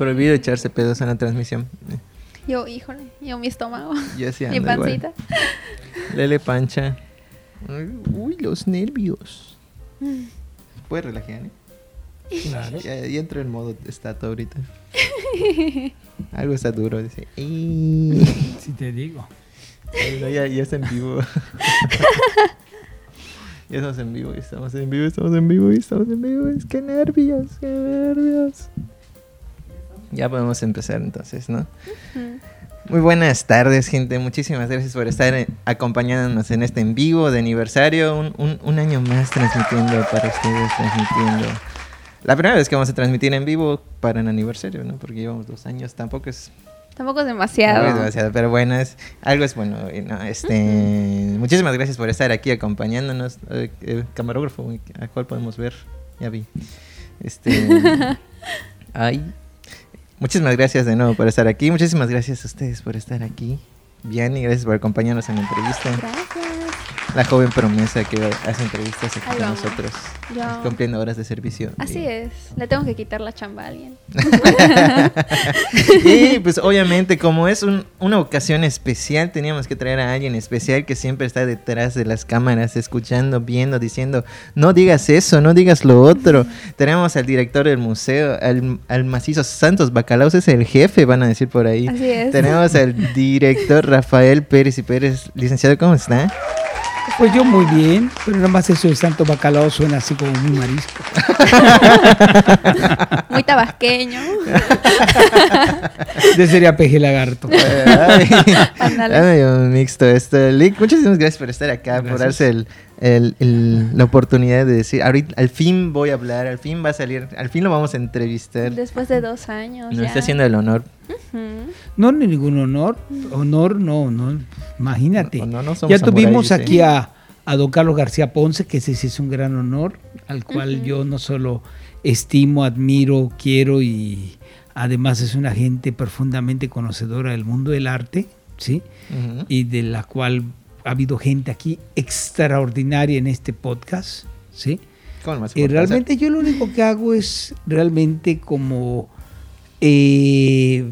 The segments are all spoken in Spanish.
Prohibido echarse pedos en la transmisión. Yo, híjole, yo mi estómago. Yo sí mi igual. pancita. Lele pancha. Uy, los nervios. Puedes relajar, ¿eh? Claro. Ya, ya entro en modo estatua ahorita. Algo está duro, dice. Si te digo. No, ya, ya está en vivo. ya estamos en vivo, estamos en vivo, estamos en vivo, estamos en vivo. Es que nervios, qué nervios. Ya podemos empezar entonces, ¿no? Muy buenas tardes, gente. Muchísimas gracias por estar eh, acompañándonos en este en vivo de aniversario. Un, un- un año más transmitiendo para ustedes, transmitiendo. La primera vez que vamos a transmitir en vivo para el aniversario, ¿no? Porque llevamos dos años, tampoco es Tampoco es no demasiado. es demasiado, pero bueno, es, algo es bueno. no, este, Muchísimas gracias por estar aquí acompañándonos. Eh, El camarógrafo, ¿a cuál podemos ver? Ya vi. Este, ay. Muchísimas gracias de nuevo por estar aquí. Muchísimas gracias a ustedes por estar aquí. Bien, y gracias por acompañarnos en la entrevista. Gracias. La joven promesa que hace entrevistas aquí con nosotros. Yo- Cumpliendo horas de servicio. Así Y- es. Le tengo que quitar la chamba a alguien. y pues obviamente como es un- una ocasión especial, teníamos que traer a alguien especial que siempre está detrás de las cámaras, escuchando, viendo, diciendo, no digas eso, no digas lo otro. Tenemos al director del museo, al, al macizo Santos Bacalaos, es el jefe, van a decir por ahí. Así es. Tenemos al director Rafael Pérez y Pérez, licenciado, ¿cómo está? Pues yo muy bien, pero nada más eso de Santo Bacalao suena así como muy marisco. Muy tabasqueño. De sería peje lagarto. Ay, medio mixto esto. Lick, muchísimas gracias por estar acá, por Gracias. darse el, el- el- la oportunidad de decir, ahorita al fin voy a hablar, al fin va a salir, al fin lo vamos a entrevistar. Después de dos años. Nos ya. está haciendo el honor. No, ni ningún honor. Honor, no, no. Imagínate. No, no, no somos ya tuvimos samuráis, aquí ¿eh? a, a don Carlos García Ponce, que ese sí es un gran honor, al cual yo no solo estimo, admiro, quiero y además es una gente profundamente conocedora del mundo del arte, ¿sí? Ujú. y de la cual ha habido gente aquí extraordinaria en este podcast, ¿sí? ¿Cómo más Y por realmente yo lo único que hago es realmente como eh,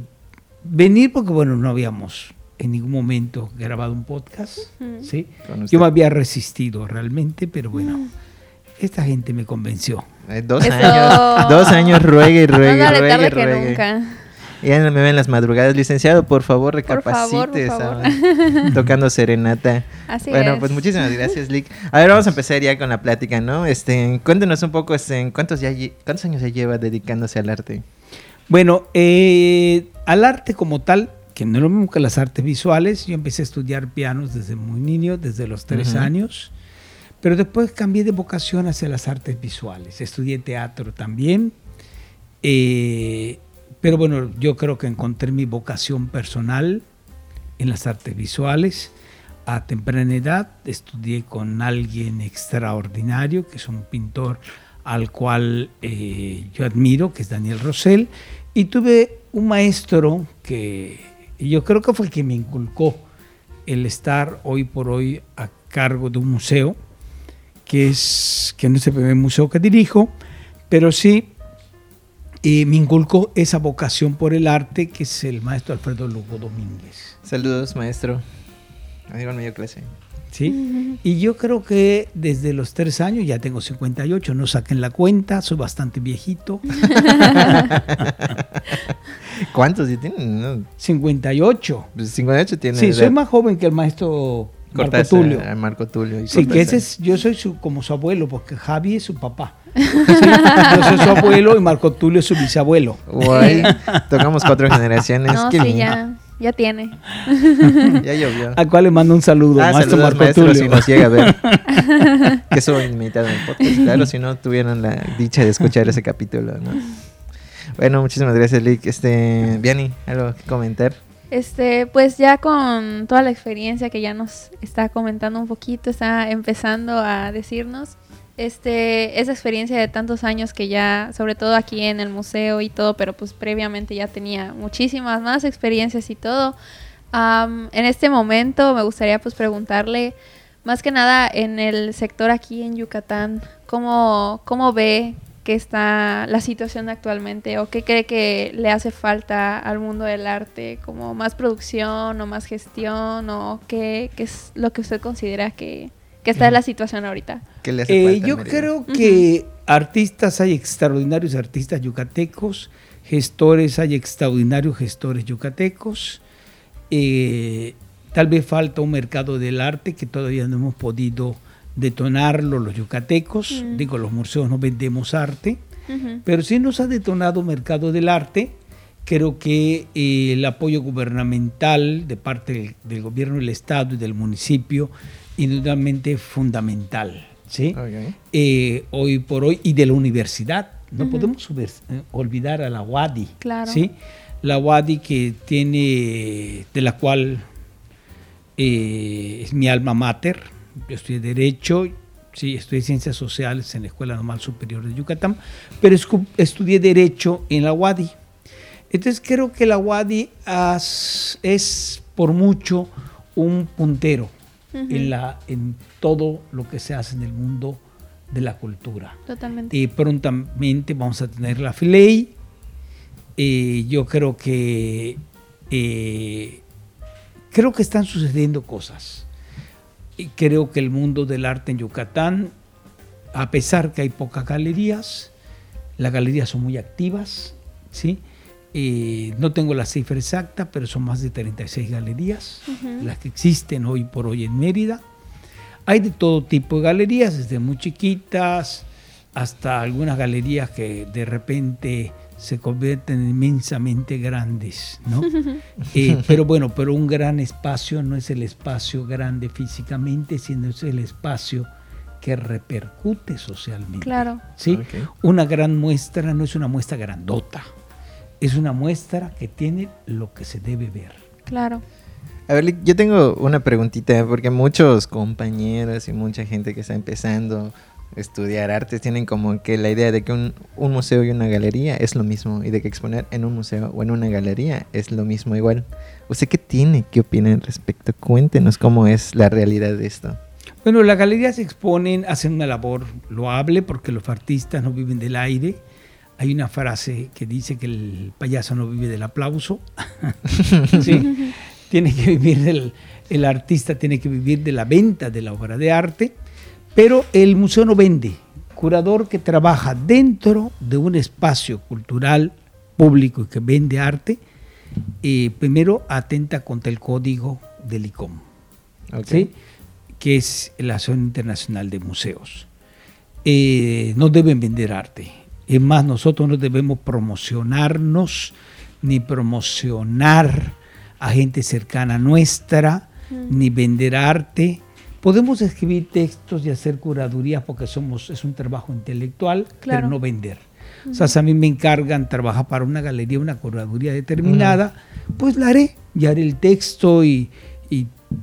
venir, porque bueno, no habíamos en ningún momento grabado un podcast. ¿sí? Yo me había resistido realmente, pero bueno, esta gente me convenció. Eh, dos Eso. años, dos años ruegue, ruegue, vale ruegue, tarde que nunca. Ya no me ven las madrugadas, licenciado, por favor, Por favor, recapacite, por favor. ¿saben? tocando serenata. Así bueno, es. pues muchísimas gracias, Lick. A ver, vamos a empezar ya con la plática, ¿no? Este, cuéntenos un poco, este, ¿cuántos, ya, ¿cuántos años ya lleva dedicándose al arte? Bueno, eh, al arte como tal, que no es lo mismo que las artes visuales, yo empecé a estudiar pianos desde muy niño, desde los tres años, pero después cambié de vocación hacia las artes visuales. Estudié teatro también, eh, pero bueno, yo creo que encontré mi vocación personal en las artes visuales. A temprana edad estudié con alguien extraordinario, que es un pintor al cual eh, yo admiro, que es Daniel Rosell, y tuve un maestro que yo creo que fue el que me inculcó el estar hoy por hoy a cargo de un museo, que es que no es el primer museo que dirijo, pero sí eh, me inculcó esa vocación por el arte, que es el maestro Alfredo Lugo Domínguez. Saludos, maestro. Amigo medio clase. ¿sí? Y yo creo que desde los tres años, ya tengo 58, no saquen la cuenta, soy bastante viejito. ¿Cuántos ya tienen? No, 58. pues 58 tiene. Sí, edad. soy más joven que el maestro Marco Cortázar, Tulio. ah, Marco Tulio. y Sí, que ese es, yo soy su, como su abuelo, porque Javi es su papá. Yo soy su abuelo y Marco Tulio es su bisabuelo. Guay. Tocamos cuatro generaciones. No, Qué sí, ya, ya tiene. Ya llovió. Al cual le mando un saludo, Ah, maestro Marco maestro, Tulio. si nos llega a ver. que soy invitado en el podcast. Claro, si no tuvieron la dicha de escuchar ese capítulo, ¿no? Bueno, muchísimas gracias, Lick. Este, Viani, ¿algo que comentar? Este, pues ya con toda la experiencia que ya nos está comentando un poquito, está empezando a decirnos, este, esa experiencia de tantos años que ya, sobre todo aquí en el museo y todo, pero pues previamente ya tenía muchísimas más experiencias y todo. Am, en este momento me gustaría pues preguntarle, más que nada en el sector aquí en Yucatán, ¿cómo, cómo ve que está la situación actualmente o qué cree que le hace falta al mundo del arte, como más producción o más gestión o qué, qué es lo que usted considera que, que está en la situación ahorita. ¿Qué le hace falta, yo creo que artistas hay extraordinarios artistas yucatecos, gestores hay extraordinarios gestores yucatecos. Eh, tal vez falta un mercado del arte que todavía no hemos podido detonarlo los yucatecos. Mm. Digo, los museos no vendemos arte, pero sí nos ha detonado mercado del arte. Creo que eh, el apoyo gubernamental de parte del, gobierno del Estado y del municipio, indudablemente fundamental. ¿sí? Eh, hoy por hoy, y de la universidad. No podemos eh, olvidar a la UADI. ¿sí? La UADI que tiene, de la cual es mi alma mater, yo estudié Derecho, sí, estudié Ciencias Sociales en la Escuela Normal Superior de Yucatán, pero estudié Derecho en la UADI. Entonces creo que la UADI es por mucho un puntero en, la, en todo lo que se hace en el mundo de la cultura. Totalmente. Y prontamente vamos a tener la FILEI. Eh, yo creo que eh, creo que están sucediendo cosas creo que el mundo del arte en Yucatán, a pesar que hay pocas galerías, las galerías son muy activas, ¿sí? Eh, no tengo la cifra exacta, pero son más de 36 galerías las que existen hoy por hoy en Mérida. Hay de todo tipo de galerías, desde muy chiquitas hasta algunas galerías que de repente se convierten inmensamente grandes, ¿no? Eh, pero bueno, pero un gran espacio no es el espacio grande físicamente, sino es el espacio que repercute socialmente. Claro. ¿sí? Una gran muestra no es una muestra grandota, es una muestra que tiene lo que se debe ver. Claro. A ver, yo tengo una preguntita, porque muchos compañeros y mucha gente que está empezando estudiar artes tienen como que la idea de que un, museo y una galería es lo mismo y de que exponer en un museo o en una galería es lo mismo igual. ¿Usted qué tiene? ¿Qué opina al respecto? Cuéntenos cómo es la realidad de esto. Bueno, las galerías exponen, hacen una labor loable porque los artistas no viven del aire. Hay una frase que dice que el payaso no vive del aplauso. sí, tiene que vivir del, el artista tiene que vivir de la venta de la obra de arte pero el museo no vende. Curador que trabaja dentro de un espacio cultural público y que vende arte, eh, primero atenta contra el código del ICOM, que es la Asociación Internacional de Museos. Eh, no deben vender arte. Es más, nosotros no debemos promocionarnos ni promocionar a gente cercana nuestra, mm. ni vender arte, Podemos escribir textos y hacer curaduría porque somos, es un trabajo intelectual, pero no vender. O sea, si a mí me encargan trabajar para una galería, una curaduría determinada, pues la haré y haré el texto y,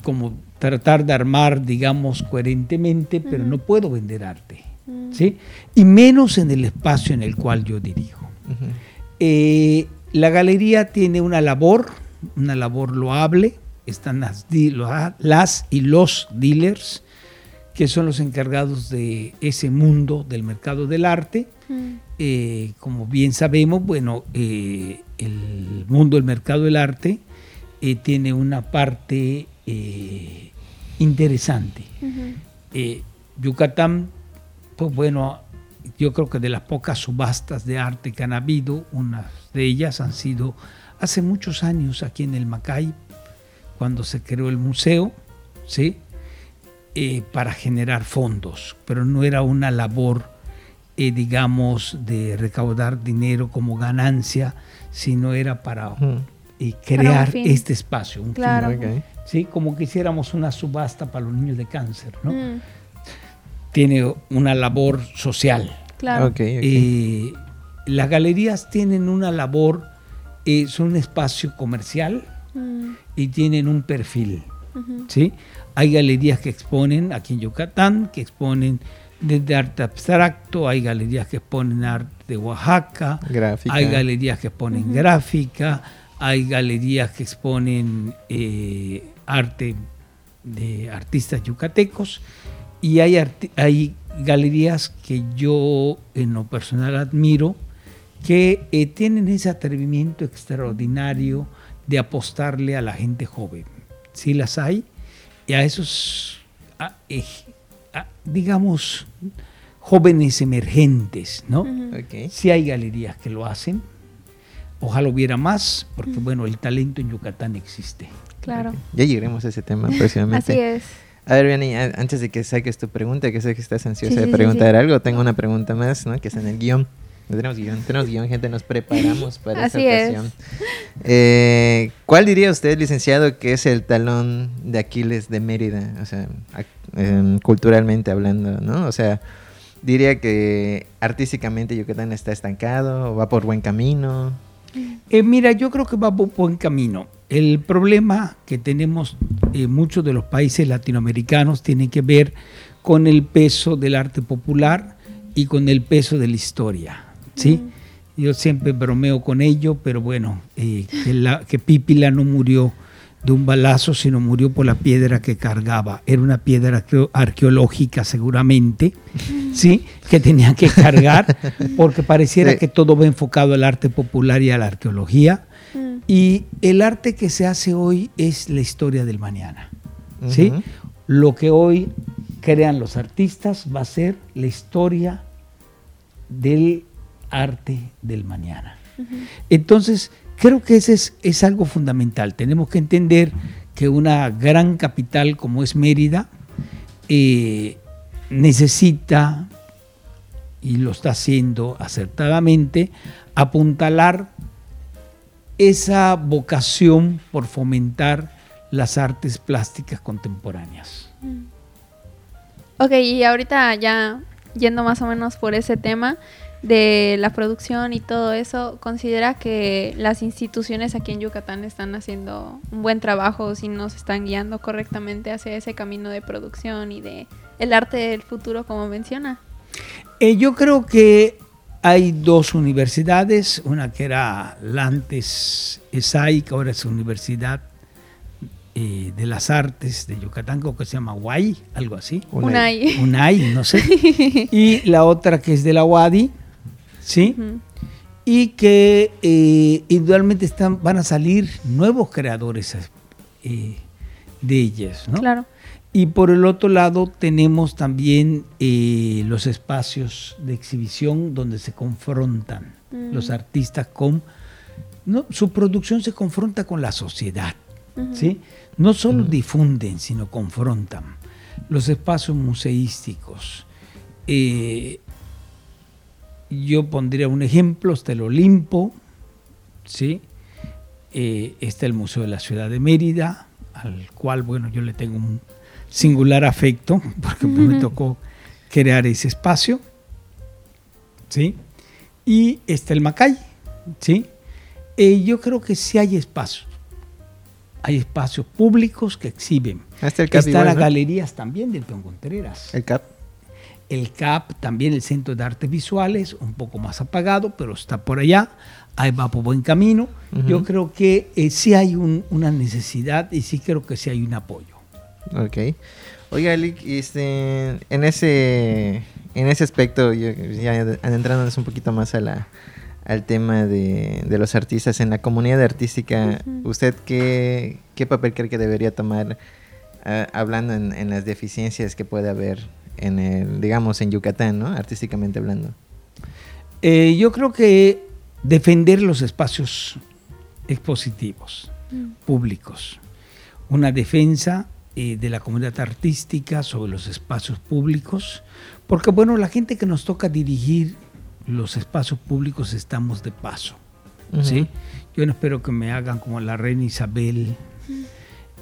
como tratar de armar, digamos, coherentemente, pero no puedo vender arte. ¿sí? Y menos en el espacio en el cual yo dirijo. Eh, la galería tiene una labor, una labor loable, están las, las y los dealers, que son los encargados de ese mundo del mercado del arte. Mm. Eh, como bien sabemos, bueno, eh, el mundo del mercado del arte eh, tiene una parte interesante. Yucatán, pues bueno, yo creo que de las pocas subastas de arte que han habido, unas de ellas han sido hace muchos años aquí en el Macay, cuando se creó el museo, ¿sí? Eh, para generar fondos, pero no era una labor, eh, digamos, de recaudar dinero como ganancia, sino era para eh, crear este espacio, un claro. ¿sí? Como quisiéramos una subasta para los niños de cáncer, ¿no? Mm. Tiene una labor social. Claro. las galerías tienen una labor, son un espacio comercial, y tienen un perfil. ¿sí? Hay galerías que exponen aquí en Yucatán, que exponen desde arte abstracto, hay galerías que exponen arte de Oaxaca, hay galerías que exponen gráfica, hay galerías que exponen eh, arte de artistas yucatecos y hay, hay galerías que yo en lo personal admiro, que eh, tienen ese atrevimiento extraordinario de apostarle a la gente joven. Sí las hay, y a esos, digamos, jóvenes emergentes, ¿no? Sí hay galerías que lo hacen. Ojalá hubiera más, porque bueno, el talento en Yucatán existe. Claro. Ya llegaremos a ese tema próximamente. Así es. A ver, Vianney, antes de que saques tu pregunta, que sé que estás ansiosa de preguntar algo, tengo una pregunta más, ¿no? Que es en el guion. Tenemos guion, tenemos guion, gente, nos preparamos para esta ocasión. Eh, ¿Cuál diría usted, licenciado, que es el talón de Aquiles de Mérida? O sea, em, culturalmente hablando, ¿no? O sea, diría que artísticamente Yucatán está estancado, o va por buen camino. Eh, mira, yo creo que va por buen camino. El problema que tenemos en muchos de los países latinoamericanos tiene que ver con el peso del arte popular y con el peso de la historia. ¿Sí? Yo siempre bromeo con ello, pero bueno, eh, que, la, que Pípila no murió de un balazo, sino murió por la piedra que cargaba. Era una piedra arqueológica seguramente, ¿sí? Que tenían que cargar, porque pareciera que todo va enfocado al arte popular y a la arqueología. Mm. Y el arte que se hace hoy es la historia del mañana, ¿sí? Lo que hoy crean los artistas va a ser la historia del arte del mañana. Entonces, creo que ese es, algo fundamental. Tenemos que entender que una gran capital como es Mérida eh, necesita, y lo está haciendo acertadamente, apuntalar esa vocación por fomentar las artes plásticas contemporáneas. Ok, y ahorita ya yendo más o menos por ese tema, de la producción y todo eso, ¿considera que las instituciones aquí en Yucatán están haciendo un buen trabajo si nos están guiando correctamente hacia ese camino de producción y de el arte del futuro como menciona? Eh, yo creo que hay dos universidades, una que era la antes ESAI, que ahora es Universidad eh, de las Artes de Yucatán, creo que se llama UAI, algo así. UNAI. UNAI, no sé. y la otra que es de la UADI, ¿sí? Y que eh, individualmente están, van a salir nuevos creadores eh, de ellas, ¿no? Claro. Y por el otro lado tenemos también eh, los espacios de exhibición donde se confrontan mm. los artistas con... No, su producción se confronta con la sociedad, ¿sí? No solo difunden, sino confrontan. Los espacios museísticos, eh, yo pondría un ejemplo, está el Olimpo, ¿sí? Eh, está el Museo de la Ciudad de Mérida, al cual, bueno, yo le tengo un singular afecto, porque me tocó crear ese espacio, ¿sí? Y está el Macay, ¿sí? Eh, yo creo que sí hay espacios. Hay espacios públicos que exhiben. Están las galerías también del Peón Contreras. El CAP el CAP, también el Centro de Artes Visuales, un poco más apagado, pero está por allá, ahí va por buen camino. Yo creo que eh, sí hay una necesidad y sí creo que sí hay un apoyo. Ok. Oiga, este, en, ese, en ese aspecto, ya adentrándonos un poquito más a la, al tema de, los artistas en la comunidad artística, ¿usted qué, qué, papel cree que debería tomar ah, hablando en, en, las deficiencias que puede haber en el, digamos, en Yucatán, ¿no? Artísticamente hablando. Eh, yo creo que defender los espacios expositivos, mm. públicos, una defensa eh, de la comunidad artística sobre los espacios públicos, porque bueno, la gente que nos toca dirigir los espacios públicos estamos de paso, ¿sí? Yo no espero que me hagan como la reina Isabel,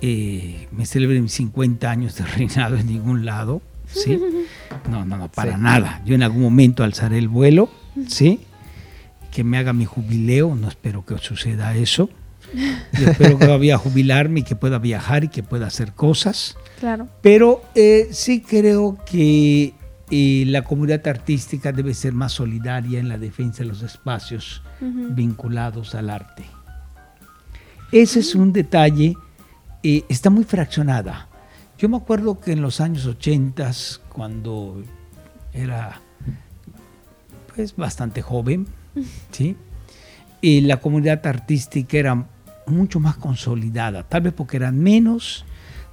eh, me celebren mis 50 años de reinado en ningún lado, ¿sí? No, no, no, para nada. Yo en algún momento alzaré el vuelo, ¿sí? Que me haga mi jubileo, no espero que suceda eso. Yo espero que vaya a jubilarme y que pueda viajar y que pueda hacer cosas. Claro. Pero eh, sí creo que eh, la comunidad artística debe ser más solidaria en la defensa de los espacios vinculados al arte. Ese es un detalle, eh, está muy fraccionada. Yo me acuerdo que en los años 80, cuando era pues bastante joven, ¿sí? Y la comunidad artística era mucho más consolidada, tal vez porque eran menos,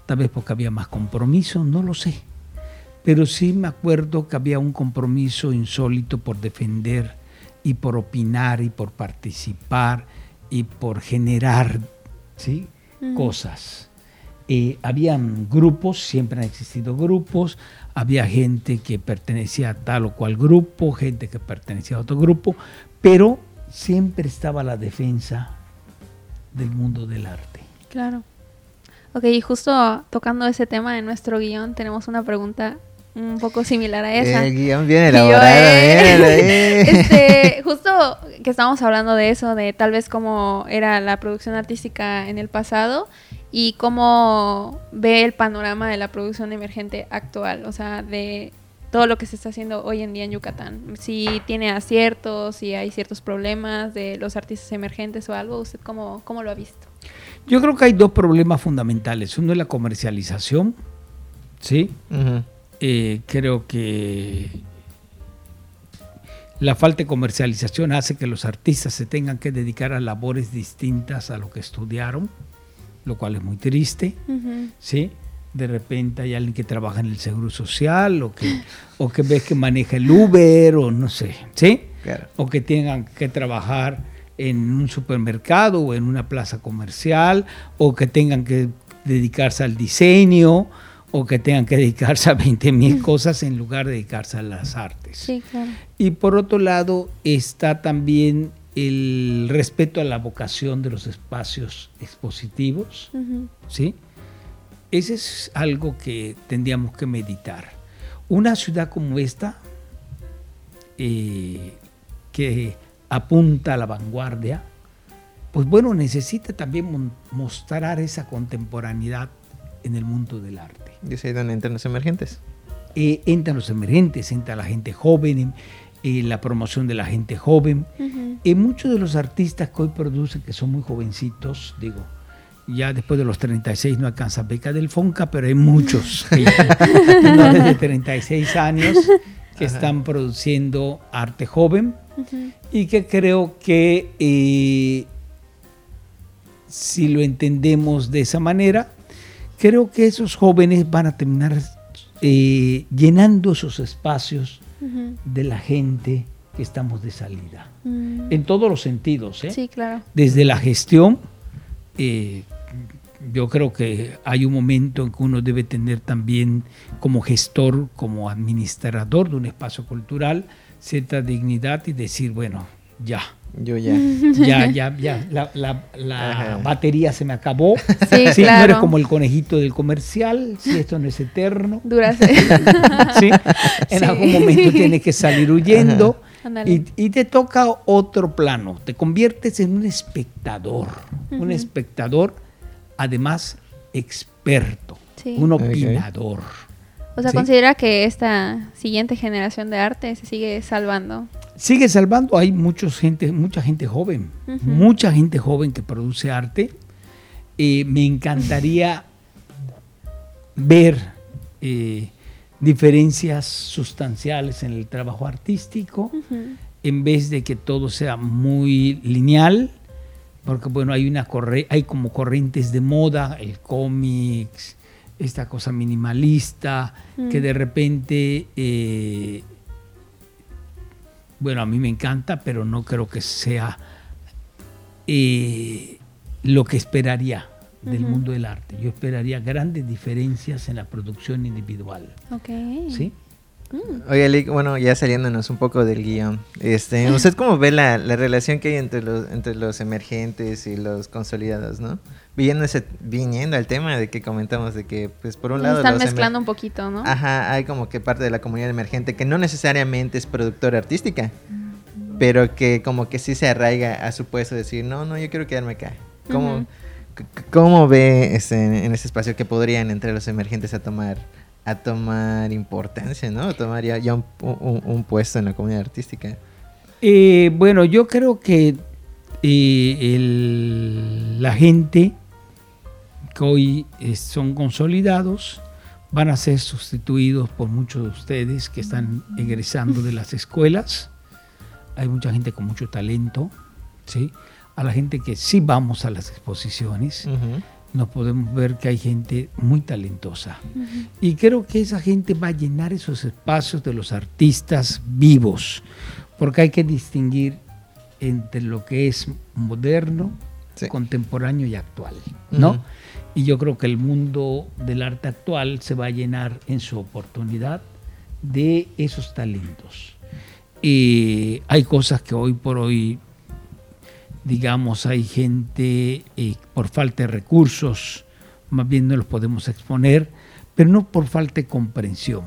tal vez porque había más compromiso, no lo sé. Pero sí me acuerdo que había un compromiso insólito por defender y por opinar y por participar y por generar ¿sí? cosas. Eh, habían grupos, siempre han existido grupos, había gente que pertenecía a tal o cual grupo, gente que pertenecía a otro grupo, pero siempre estaba la defensa del mundo del arte. Claro. Ok, y justo tocando ese tema de nuestro guion, tenemos una pregunta un poco similar a esa. El guion viene elaborado, eh, este, justo que estábamos hablando de eso, de tal vez cómo era la producción artística en el pasado y cómo ve el panorama de la producción emergente actual, o sea, de todo lo que se está haciendo hoy en día en Yucatán. Si tiene aciertos, si hay ciertos problemas de los artistas emergentes o algo, ¿usted cómo, cómo lo ha visto? Yo creo que hay dos problemas fundamentales. Uno es la comercialización, ¿sí? Eh, creo que la falta de comercialización hace que los artistas se tengan que dedicar a labores distintas a lo que estudiaron, lo cual es muy triste, ¿sí? De repente hay alguien que trabaja en el seguro social o que, o que ves que maneja el Uber o no sé, ¿sí? O que tengan que trabajar en un supermercado o en una plaza comercial o que tengan que dedicarse al diseño o que tengan que dedicarse a 20 mil cosas en lugar de dedicarse a las artes. Sí, claro. Y por otro lado está también el respeto a la vocación de los espacios expositivos, ¿sí? Ese es algo que tendríamos que meditar. Una ciudad como esta, eh, que apunta a la vanguardia, pues bueno, necesita también mostrar esa contemporaneidad en el mundo del arte. ¿Y es ahí donde entran los emergentes? Eh, entran los emergentes, entra la gente joven, eh, la promoción de la gente joven. y muchos de los artistas que hoy producen, que son muy jovencitos, digo, ya después de los 36 no alcanza beca del FONCA, pero hay muchos que de 36 años que están produciendo arte joven. Y que creo que eh, si lo entendemos de esa manera, creo que esos jóvenes van a terminar eh, llenando esos espacios de la gente que estamos de salida. Mm. En todos los sentidos. ¿eh? Sí, claro. Desde la gestión, eh, yo creo que hay un momento en que uno debe tener también como gestor, como administrador de un espacio cultural, cierta dignidad y decir, bueno, ya yo ya. Ya, ya, ya. La, batería se me acabó. Sí, No eres como el conejito del comercial. Si esto no es eterno. Dura. ¿Sí? En algún momento tienes que salir huyendo. Y, te toca otro plano. Te conviertes en un espectador. Un espectador, además, experto. Un opinador. O sea, considera que esta siguiente generación de arte se sigue salvando sigue salvando. Hay mucha gente, mucha gente joven, mucha gente joven que produce arte. Eh, me encantaría ver eh, diferencias sustanciales en el trabajo artístico, en vez de que todo sea muy lineal, porque bueno, hay una hay como corrientes de moda, el cómics, esta cosa minimalista, que de repente eh, bueno, a mí me encanta, pero no creo que sea eh, lo que esperaría del mundo del arte. Yo esperaría grandes diferencias en la producción individual. Ok. ¿Sí? Mm. Oye, bueno, ya saliéndonos un poco del guion, este, ¿usted cómo ve la, relación que hay entre los, entre los emergentes y los consolidados, no? Viniendo, ese, viniendo al tema de que comentamos de que, pues, por un lado... Están mezclando un poquito, ¿no? Ajá, hay como que parte de la comunidad emergente que no necesariamente es productora artística, pero que como que sí se arraiga a su puesto de decir, no, no, yo quiero quedarme acá. ¿Cómo, ¿cómo ve este, en ese espacio que podrían entre los emergentes a tomar a tomar importancia, ¿no? A tomar ya, un, puesto en la comunidad artística. Eh, bueno, yo creo que eh, la gente que hoy son consolidados, van a ser sustituidos por muchos de ustedes que están egresando de las escuelas. Hay mucha gente con mucho talento, ¿sí? A la gente que sí vamos a las exposiciones, nos podemos ver que hay gente muy talentosa. Y creo que esa gente va a llenar esos espacios de los artistas vivos, porque hay que distinguir entre lo que es moderno, contemporáneo y actual, ¿no? Y yo creo que el mundo del arte actual se va a llenar en su oportunidad de esos talentos. Y hay cosas que hoy por hoy, digamos, hay gente eh, por falta de recursos, más bien no los podemos exponer, pero no por falta de comprensión.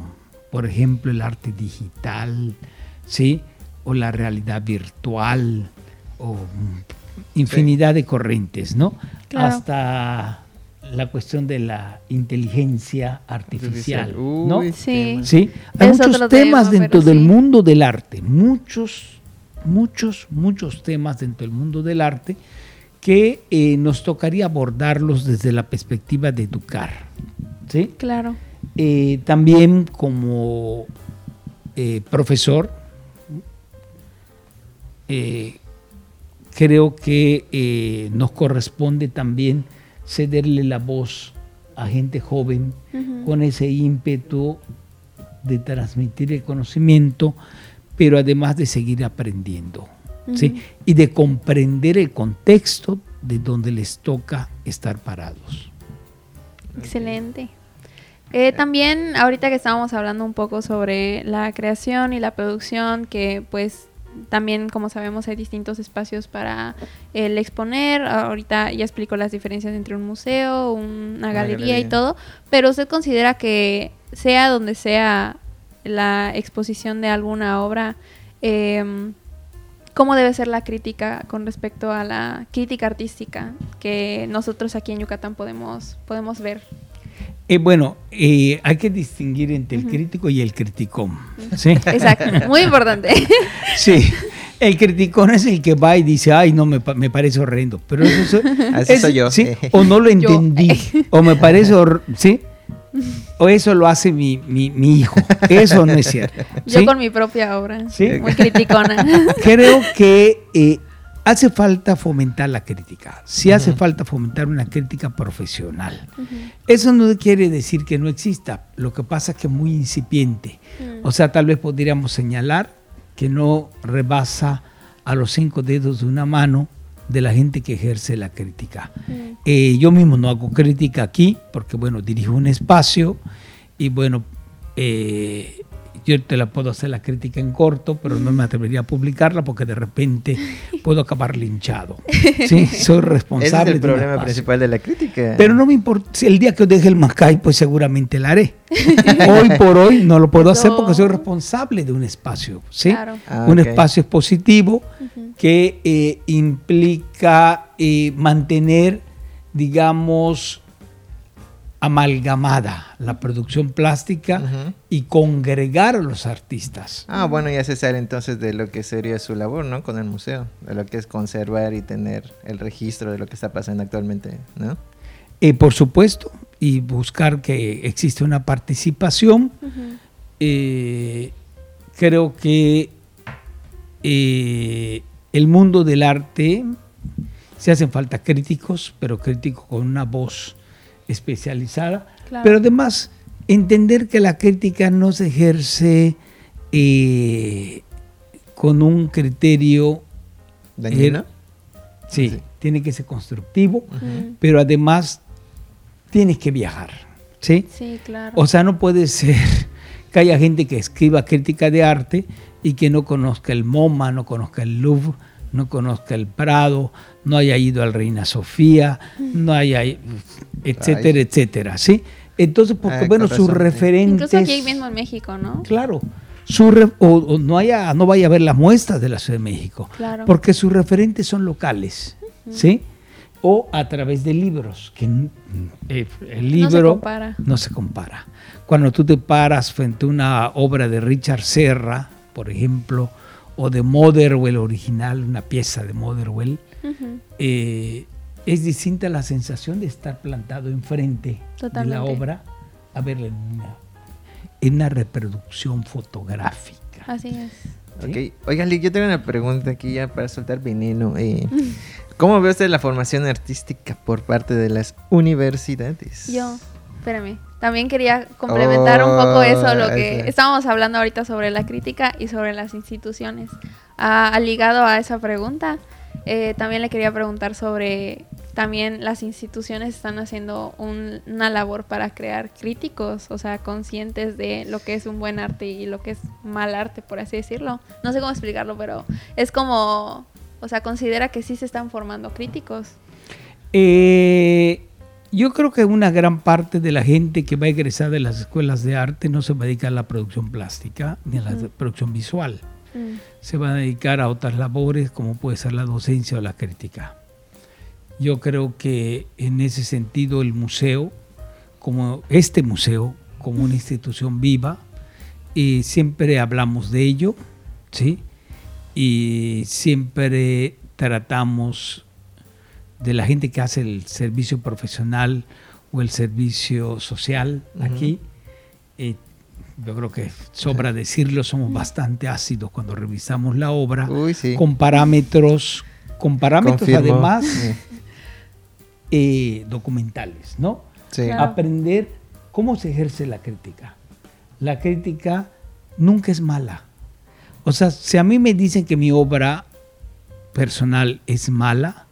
Por ejemplo, el arte digital, ¿sí? O la realidad virtual, o infinidad de corrientes, ¿no? Hasta la cuestión de la inteligencia artificial, ¿no? Sí. sí. Hay muchos temas dentro del mundo del arte, muchos, muchos, muchos temas dentro del mundo del arte que eh, nos tocaría abordarlos desde la perspectiva de educar, ¿sí? Claro. Eh, también como eh, profesor, creo que nos corresponde también cederle la voz a gente joven con ese ímpetu de transmitir el conocimiento, pero además de seguir aprendiendo. ¿sí? Y de comprender el contexto de donde les toca estar parados. Excelente. Eh, también ahorita que estábamos hablando un poco sobre la creación y la producción, que pues también, como sabemos, hay distintos espacios para el exponer. Ahorita ya explico las diferencias entre un museo, una, galería, y todo. Pero usted considera que sea donde sea la exposición de alguna obra, em, ¿cómo debe ser la crítica con respecto a la crítica artística que nosotros aquí en Yucatán podemos, podemos ver? Eh, bueno, eh, hay que distinguir entre el crítico y el criticón. ¿sí? Exacto, muy importante. sí, el criticón es el que va y dice, ay, no, me, me parece horrendo. Pero eso, Así soy yo. ¿sí? O no lo entendí, o me parece, ¿sí? O eso lo hace mi, mi, mi, hijo. Eso no es cierto. Yo con mi propia obra. ¿Sí? Muy criticona. Creo que eh, hace falta fomentar la crítica, sí hace falta fomentar una crítica profesional. Eso no quiere decir que no exista, lo que pasa es que es muy incipiente. O sea, tal vez podríamos señalar que no rebasa a los cinco dedos de una mano de la gente que ejerce la crítica. Eh, yo mismo no hago crítica aquí, porque bueno, dirijo un espacio y bueno, eh, yo te la puedo hacer la crítica en corto, pero no me atrevería a publicarla porque de repente puedo acabar linchado. Sí, soy responsable. es el problema principal de la crítica. Pero no me importa, si el día que deje el Macay, pues seguramente la haré. hoy por hoy no lo puedo hacer porque soy responsable de un espacio, ¿sí? Ah, un espacio expositivo que eh, implica eh, mantener, digamos, amalgamada la producción plástica y congregar a los artistas. Ah, bueno, ya se sabe entonces de lo que sería su labor, ¿no? Con el museo, de lo que es conservar y tener el registro de lo que está pasando actualmente, ¿no? Eh, por supuesto, y buscar que existe una participación. Eh, creo que eh, el mundo del arte se hacen falta críticos, pero críticos con una voz especializada, pero además entender que la crítica no se ejerce eh, con un criterio dañino. sí, tiene que ser constructivo, pero además tienes que viajar, ¿sí? Sí, claro. O sea, no puede ser que haya gente que escriba crítica de arte y que no conozca el MoMA, no conozca el Louvre, no conozca el Prado, no haya ido al Reina Sofía, no haya, etcétera, etcétera, ¿sí? Entonces, porque bueno, sus referentes... Incluso aquí mismo en México, ¿no? Claro. Su o, no, haya, no vaya a ver las muestras de la Ciudad de México, claro. porque sus referentes son locales, ¿sí? O a través de libros, que eh, el libro no se, compara. no se compara. Cuando tú te paras frente a una obra de Richard Serra, por ejemplo, o de Motherwell original, una pieza de Motherwell, eh, es distinta la sensación de estar plantado enfrente de la obra a verla en una, en una reproducción fotográfica. Así es. Ok, oiga, Lee, yo tengo una pregunta aquí ya para soltar veneno. Eh, ¿Cómo ve usted la formación artística por parte de las universidades? Yo, espérame. También quería complementar un poco eso, lo Oh, que estábamos hablando ahorita sobre la crítica y sobre las instituciones. Ah, ligado a esa pregunta, eh, también le quería preguntar sobre también las instituciones están haciendo un- una labor para crear críticos, o sea, conscientes de lo que es un buen arte y lo que es mal arte, por así decirlo. No sé cómo explicarlo, pero es como, o sea, considera que sí se están formando críticos. Eh, yo creo que una gran parte de la gente que va a egresar de las escuelas de arte no se va a dedicar a la producción plástica ni a la producción visual. Mm, Se va a dedicar a otras labores como puede ser la docencia o la crítica. Yo creo que en ese sentido el museo, como este museo, como una institución viva, y siempre hablamos de ello, ¿sí? Y siempre tratamos de la gente que hace el servicio profesional o el servicio social aquí. Yo creo que sobra decirlo, somos bastante ácidos cuando revisamos la obra Uy, sí. con parámetros, con parámetros Confirmo. además Sí. eh, documentales, ¿no? Sí. Claro. Aprender cómo se ejerce la crítica. La crítica nunca es mala. O sea, si a mí me dicen que mi obra personal es mala,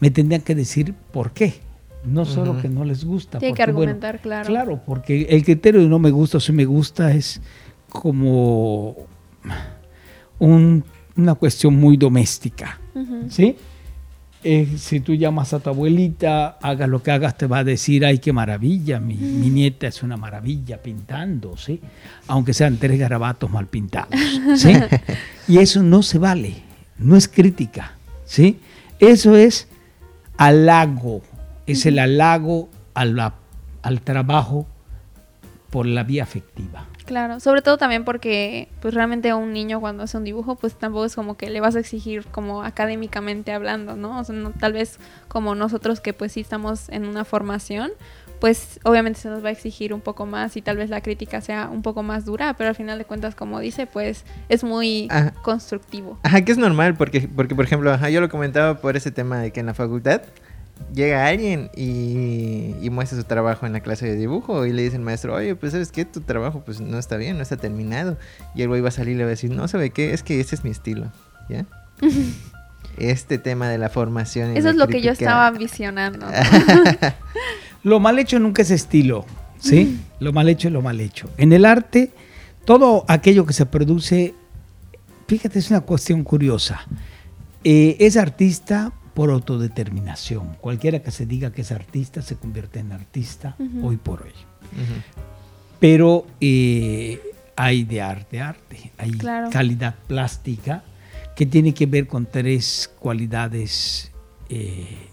me tendrían que decir por qué. No solo que no les gusta. Tiene que bueno, argumentar, claro. Claro, porque el criterio de no me gusta o si me gusta es como un- una cuestión muy doméstica. ¿Sí? Eh, si tú llamas a tu abuelita, hagas lo que hagas, te va a decir, ay, qué maravilla, mi, mi nieta es una maravilla pintando, ¿sí? Aunque sean tres garabatos mal pintados, ¿sí? y eso no se vale, no es crítica, ¿sí? Eso es halago, es el halago a la- al trabajo por la vía afectiva. Claro, sobre todo también porque pues realmente a un niño cuando hace un dibujo pues tampoco es como que le vas a exigir como académicamente hablando, ¿no? O sea, no- tal vez como nosotros que pues sí estamos en una formación, pues obviamente se nos va a exigir un poco más y tal vez la crítica sea un poco más dura, pero al final de cuentas como dice pues es muy Ajá. constructivo. Ajá, que es normal, porque, porque por ejemplo, ajá, yo lo comentaba por ese tema de que en la facultad llega alguien y, y muestra su trabajo en la clase de dibujo y le dice el maestro, oye, pues sabes qué, tu trabajo pues no está bien, no está terminado. Y el güey va a salir y le va a decir, no, ¿sabe qué? Es que ese es mi estilo, ¿ya? este tema de la formación. Eso la es lo que yo estaba visionando. Lo mal hecho nunca es estilo, ¿sí? Lo mal hecho es lo mal hecho. En el arte, todo aquello que se produce, fíjate, es una cuestión curiosa. Eh, es artista por autodeterminación. Cualquiera que se diga que es artista se convierte en artista Ujú. hoy por hoy. Ujú. Pero eh, hay de arte, arte. Hay Claro. calidad plástica que tiene que ver con tres cualidades eh,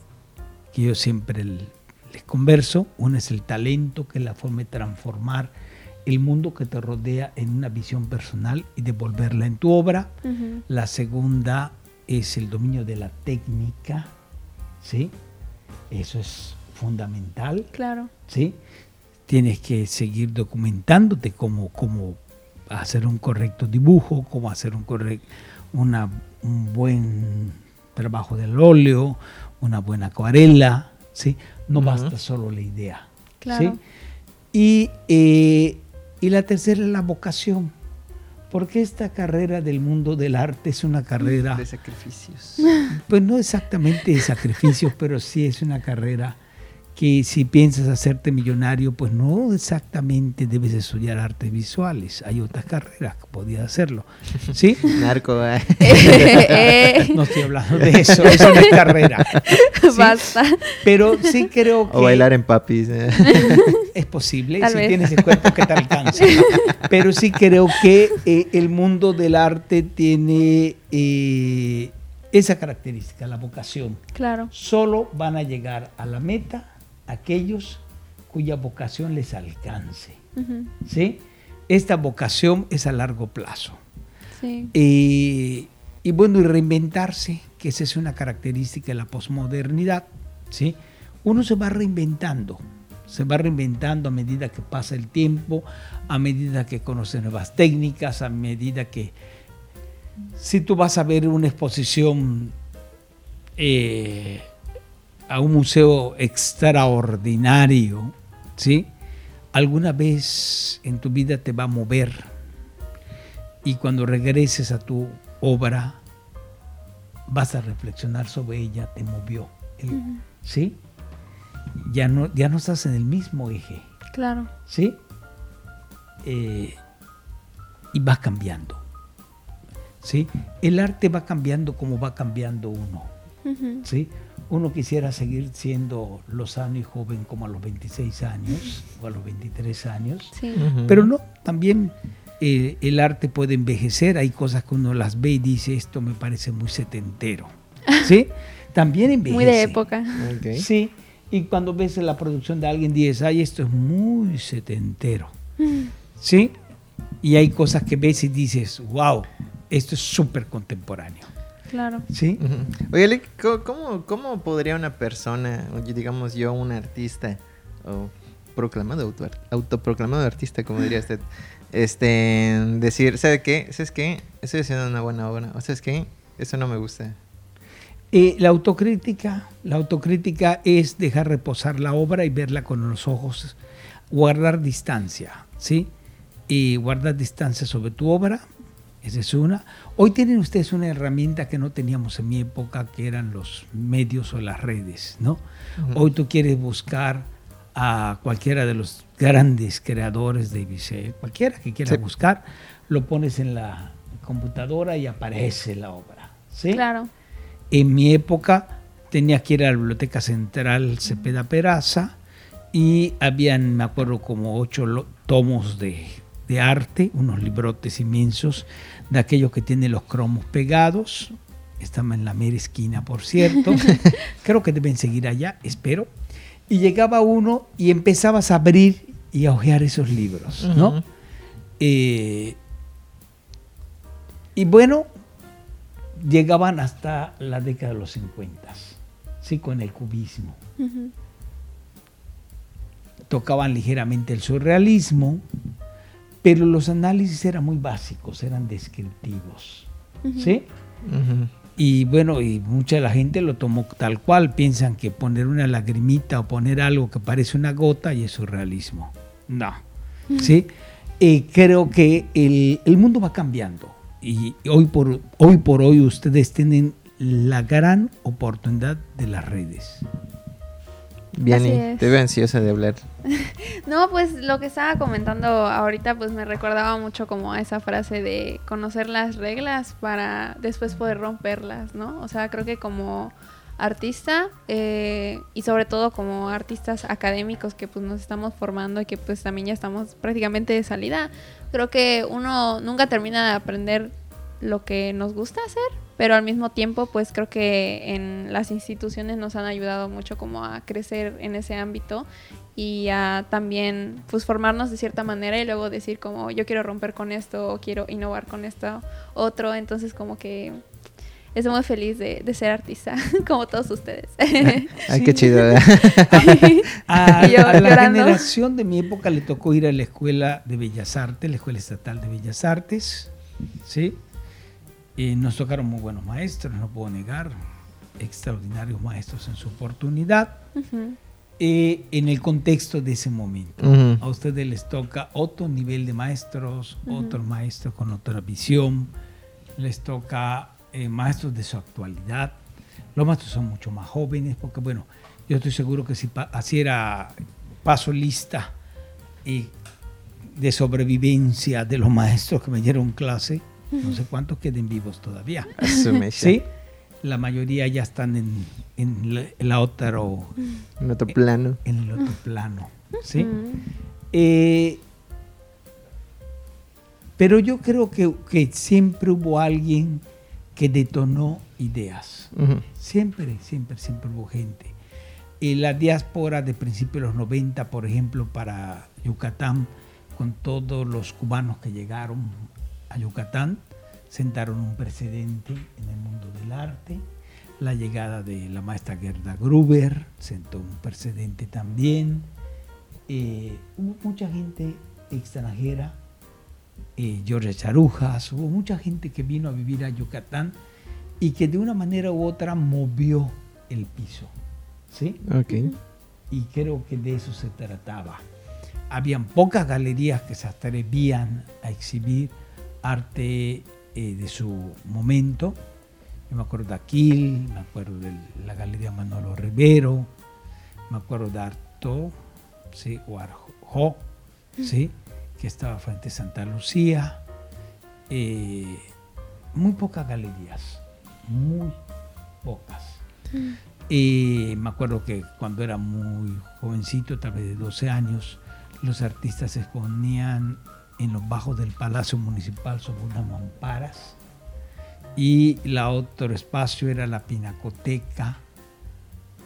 que yo siempre les converso. Una es el talento, que es la forma de transformar el mundo que te rodea en una visión personal y devolverla en tu obra. Ujú. La segunda es el dominio de la técnica, ¿sí? Eso es fundamental. Claro. ¿sí? Tienes que seguir documentándote cómo, cómo hacer un correcto dibujo, cómo hacer un, correc- una, un buen trabajo del óleo, una buena acuarela, ¿sí? No basta solo la idea, Claro. ¿sí? Y, eh, y la tercera es la vocación, porque esta carrera del mundo del arte es una carrera De sacrificios. pues no exactamente de sacrificios, pero sí es una carrera que si piensas hacerte millonario, pues no exactamente debes estudiar artes visuales. Hay otras carreras que podías hacerlo. ¿Sí? Narco, ¿eh? No estoy hablando de eso, eso no es carrera. ¿sí? Basta. Pero sí creo que O bailar en papis. ¿eh? es posible Tal si vez. tienes el cuerpo que te alcanza. Pero sí creo que eh, el mundo del arte tiene eh, esa característica, la vocación. Claro. Solo van a llegar a la meta aquellos cuya vocación les alcance. ¿sí? Esta vocación es a largo plazo. Sí. Y bueno, y reinventarse, que esa es una característica de la posmodernidad. ¿sí? Uno se va reinventando. se va reinventando a medida que pasa el tiempo, a medida que conoce nuevas técnicas, a medida que si tú vas a ver una exposición eh, a un museo extraordinario, ¿sí? Alguna vez en tu vida te va a mover y cuando regreses a tu obra vas a reflexionar sobre ella, te movió, ¿sí? Ya no, ya no estás en el mismo eje. Claro. ¿Sí? Eh, y va cambiando. ¿Sí? El arte va cambiando como va cambiando uno. ¿Sí? Uno quisiera seguir siendo lozano y joven como a los 26 años o a los 23 años, pero no, también eh, el arte puede envejecer, hay cosas que uno las ve y dice, esto me parece muy setentero. ¿Sí? También envejece. Muy de época. Sí, y cuando ves la producción de alguien dices, ay, esto es muy setentero. ¿Sí? Y hay cosas que ves y dices, wow, esto es súper contemporáneo. Claro. ¿Sí? Oye, ¿cómo, ¿cómo, podría una persona, digamos yo, un artista, o proclamado autoproclamado artista, como diría usted, este, decir, ¿sabe qué? ¿Sabes qué? Estoy haciendo una buena obra. ¿O sabes qué? Eso no me gusta. Eh, la autocrítica, la autocrítica es dejar reposar la obra y verla con los ojos, guardar distancia, ¿sí? Y guardar distancia sobre tu obra, esa es una. Hoy tienen ustedes una herramienta que no teníamos en mi época, que eran los medios o las redes, ¿no? Hoy tú quieres buscar a cualquiera de los grandes creadores de IBC, cualquiera que quiera buscar, lo pones en la computadora y aparece la obra, ¿sí? Claro. En mi época tenía que ir a la Biblioteca Central Cepeda Peraza y habían, me acuerdo, como ocho tomos de, arte, unos librotes inmensos, de aquellos que tienen los cromos pegados. Estaba en la mera esquina, por cierto. Creo que deben seguir allá, espero. Y llegaba uno y empezabas a abrir y a hojear esos libros, ¿no? Eh, y bueno, llegaban hasta la década de los 50, ¿sí? con el cubismo. Tocaban ligeramente el surrealismo, pero los análisis eran muy básicos, eran descriptivos. ¿sí? Y bueno, y mucha de la gente lo tomó tal cual, piensan que poner una lagrimita o poner algo que parece una gota y es surrealismo. No. ¿Sí? Eh, creo que el, el mundo va cambiando y hoy por, hoy por hoy ustedes tienen la gran oportunidad de las redes. Bien, te veo ansiosa de hablar. no, pues lo que estaba comentando ahorita pues me recordaba mucho como a esa frase de conocer las reglas para después poder romperlas, ¿no? O sea, creo que como artista eh, y sobre todo como artistas académicos que pues nos estamos formando y que pues también ya estamos prácticamente de salida, creo que uno nunca termina de aprender lo que nos gusta hacer, pero al mismo tiempo pues creo que en las instituciones nos han ayudado mucho como a crecer en ese ámbito y a también pues formarnos de cierta manera y luego decir como yo quiero romper con esto o quiero innovar con esto otro, entonces como que estoy muy feliz de, ser artista, como todos ustedes. Ay, qué chido. a, la generación de mi época le tocó ir a la Escuela de Bellas Artes, la Escuela Estatal de Bellas Artes, ¿sí? Y nos tocaron muy buenos maestros, no puedo negar, extraordinarios maestros en su oportunidad. Eh, en el contexto de ese momento. A ustedes les toca otro nivel de maestros, otro maestro con otra visión, les toca eh, maestros de su actualidad. Los maestros son mucho más jóvenes, porque bueno, yo estoy seguro que si así era paso lista y de sobrevivencia de los maestros que me dieron clase, no sé cuántos queden vivos todavía. sí, la mayoría ya están en, en, la, otro, en otro plano. En el otro plano, ¿sí? Eh, pero yo creo que, que siempre hubo alguien que detonó ideas. Siempre, siempre, siempre hubo gente. Y la diáspora de principios de los 90, por ejemplo, para Yucatán, con todos los cubanos que llegaron a Yucatán, sentaron un precedente en el mundo del arte. La llegada de la maestra Gerda Gruber sentó un precedente también. eh, hubo mucha gente extranjera, eh, George Charujas, hubo mucha gente que vino a vivir a Yucatán y que de una manera u otra movió el piso. ¿sí? Ok. Y creo que de eso se trataba. Habían pocas galerías que se atrevían a exhibir arte eh, de su momento. Yo me acuerdo de Aquil, me acuerdo de la Galería Manolo Rivero, me acuerdo de Arto, ¿sí? o Arjo, ¿sí? que estaba frente a Santa Lucía. Eh, muy pocas galerías, muy pocas. Y me acuerdo que cuando era muy jovencito, tal vez de 12 años, los artistas se exponían en los bajos del Palacio Municipal sobre unas mamparas y la otro espacio era la Pinacoteca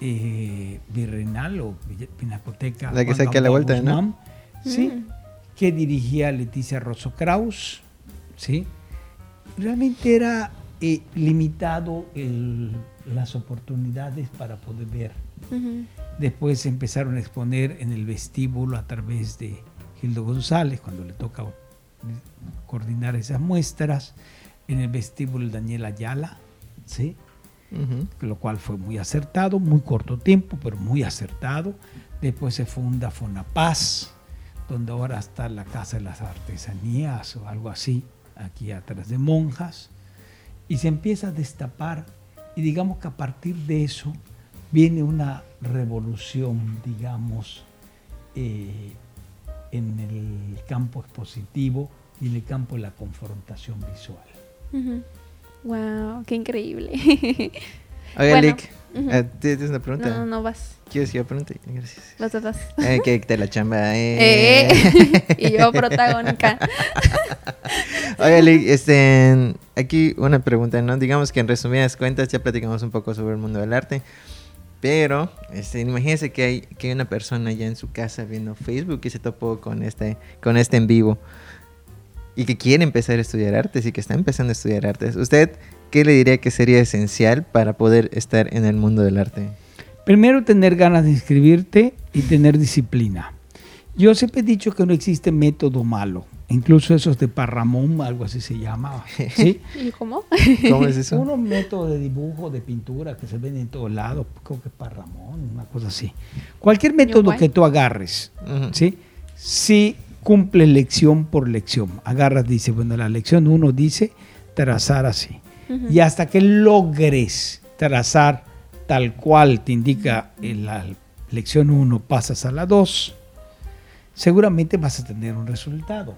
eh, Virrenal o Pinacoteca. La que saqué a la vuelta, ¿no? Sí, mm. que dirigía Leticia Rosso Kraus, ¿sí? Realmente era eh, limitado las oportunidades para poder ver. Después empezaron a exponer en el vestíbulo a través de Gildo González, cuando le toca coordinar esas muestras, en el vestíbulo Daniel Ayala, ¿sí? lo cual fue muy acertado, muy corto tiempo, pero muy acertado. Después se funda Fonapaz, donde ahora está la Casa de las Artesanías o algo así, aquí atrás de monjas, y se empieza a destapar, y digamos que a partir de eso viene una revolución, digamos, eh, en el campo expositivo y en el campo de la confrontación visual. Wow, qué increíble. Oye, Lick, eh, ¿tienes una pregunta? No, no, no vas. ¿Quieres que yo pregunte? Gracias. Los dos. Eh, que te la chamba. Eh. y yo protagónica. Oye, Lick, este, aquí una pregunta, ¿no? Digamos que en resumidas cuentas ya platicamos un poco sobre el mundo del arte. Pero, este, imagínense que hay, que hay una persona ya en su casa viendo Facebook y se topó con este, con este en vivo. Y que quiere empezar a estudiar artes y que está empezando a estudiar artes. ¿Usted qué le diría que sería esencial para poder estar en el mundo del arte? Primero, tener ganas de inscribirte y tener disciplina. Yo siempre he dicho que no existe método malo. Incluso esos de Parramón, algo así se llama. ¿sí? ¿Y cómo? ¿Cómo es eso? Unos métodos de dibujo, de pintura que se ven en todos lados, creo que Parramón, una cosa así. Cualquier método que tú agarres, ¿sí? Si cumple lección por lección. Agarras, dice, bueno, la lección uno dice trazar así. Y hasta que logres trazar tal cual te indica en la lección 1, pasas a la 2, seguramente vas a tener un resultado.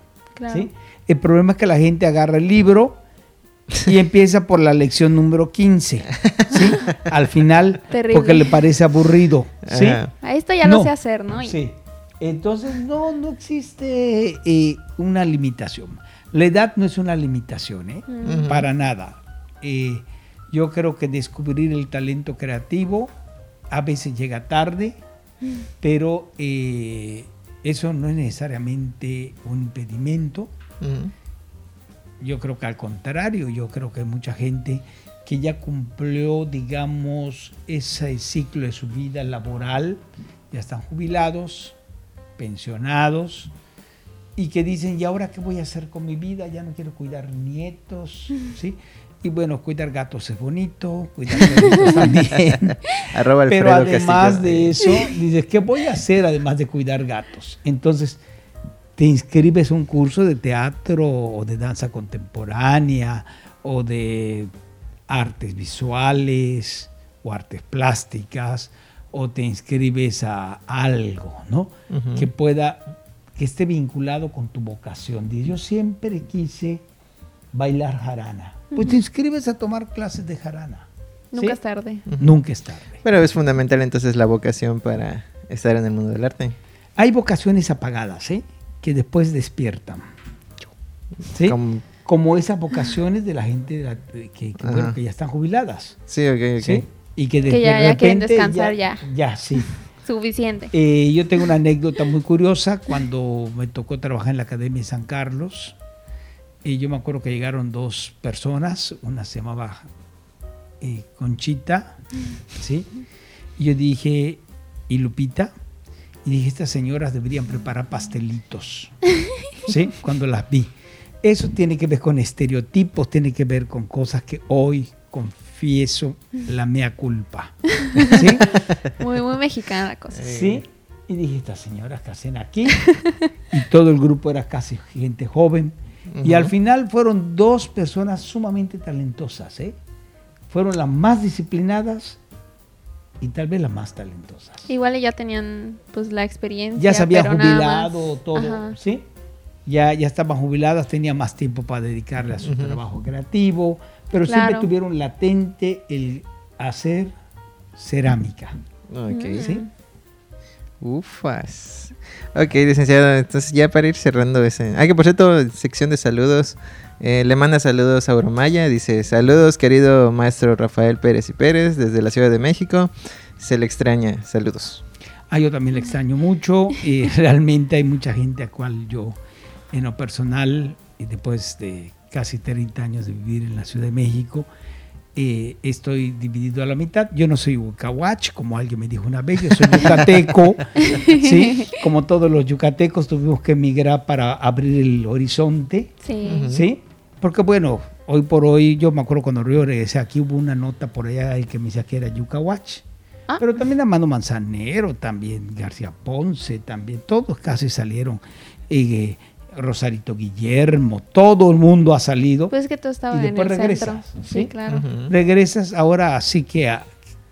El problema es que la gente agarra el libro y empieza por la lección número 15, ¿sí? Al final, porque le parece aburrido, ¿sí? A esto ya no, sé hacer, ¿no? Sí. Entonces, no, no existe eh, una limitación. La edad no es una limitación, ¿eh? Para nada. Eh, yo creo que descubrir el talento creativo a veces llega tarde, pero eh, eso no es necesariamente un impedimento. Yo creo que al contrario, yo creo que hay mucha gente que ya cumplió, digamos, ese ciclo de su vida laboral, ya están jubilados, pensionados, y que dicen, ¿y ahora qué voy a hacer con mi vida? Ya no quiero cuidar nietos, ¿sí? Y bueno, cuidar gatos es bonito, cuidar también. Pero además de eso, dices, ¿qué voy a hacer además de cuidar gatos? Entonces, te inscribes a un curso de teatro o de danza contemporánea o de artes visuales o artes plásticas o te inscribes a algo, ¿no? Que pueda, que esté vinculado con tu vocación. Yo siempre quise bailar jarana pues te inscribes a tomar clases de jarana. Nunca es tarde. Nunca es tarde. Pero es fundamental entonces la vocación para estar en el mundo del arte. Hay vocaciones apagadas, ¿eh? Que después despiertan. ¿Sí? Como, esas vocaciones de la gente que, ya están jubiladas. Sí, ok, ok. Y que, de, ya, quieren descansar ya. Ya, sí. Suficiente. Eh, yo tengo una anécdota muy curiosa. Cuando me tocó trabajar en la Academia de San Carlos, y yo me acuerdo que llegaron dos personas, una se llamaba eh, Conchita, ¿sí? Y yo dije, ¿y Lupita? y dije, estas señoras deberían preparar pastelitos. ¿Sí? Cuando las vi. Eso tiene que ver con estereotipos, tiene que ver con cosas que hoy confieso la mea culpa. ¿Sí? Muy, muy mexicana la cosa. Sí. Y dije, estas señoras que hacen aquí. Y todo el grupo era casi gente joven. Y al final fueron dos personas sumamente talentosas. ¿eh? Fueron las más disciplinadas y tal vez las más talentosas. Igual ya tenían pues la experiencia. Ya se había jubilado todo, ¿sí? Ya, ya estaban jubiladas, tenían más tiempo para dedicarle a su trabajo creativo, pero siempre tuvieron latente el hacer cerámica. Ok. ¿Sí? Ufas. Ok, licenciado, entonces ya para ir cerrando ese... Ah, que por cierto, sección de saludos. Eh, le manda saludos a Uromaya. Dice: Saludos, querido maestro Rafael Pérez y Pérez, desde la Ciudad de México. Se le extraña. Saludos. Ah, yo también le extraño mucho. Y realmente hay mucha gente a cual yo, en lo personal, y después de casi 30 años de vivir en la Ciudad de México, eh, estoy dividido a la mitad. Yo no soy Ucahuach, como alguien me dijo una vez, yo soy yucateco. ¿sí? Como todos los yucatecos tuvimos que emigrar para abrir el horizonte. Sí. ¿sí? Porque bueno, hoy por hoy, yo me acuerdo cuando yo regresé aquí, hubo una nota por allá que me decía que era Yucahuach. Ah. Pero también Amando Manzanero, también García Ponce, también, todos casi salieron. Eh, Rosarito Guillermo, todo el mundo ha salido. Pues que tú estabas y después regresas, ¿sí? claro. Regresas ahora así que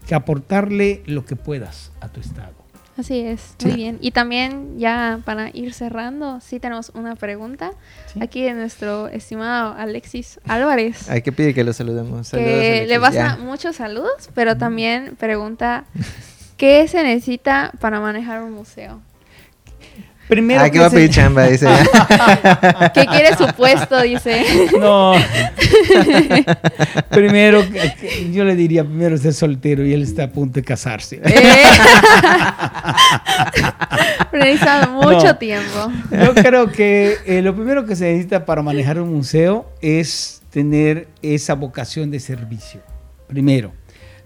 que aportarle lo que puedas a tu estado. Así es, muy bien. Y también ya para ir cerrando, sí tenemos una pregunta aquí de nuestro estimado Alexis Álvarez. Hay que pedir que lo saludemos. que le pasa muchos saludos, pero también pregunta, ¿qué se necesita para manejar un museo? Primero ah, que va a pedir chamba, dice. ¿Qué quiere su puesto? Dice. No. primero, yo le diría primero ser soltero y él está a punto de casarse. ¿Eh? mucho tiempo. Yo creo que eh, lo primero que se necesita para manejar un museo es tener esa vocación de servicio. Primero.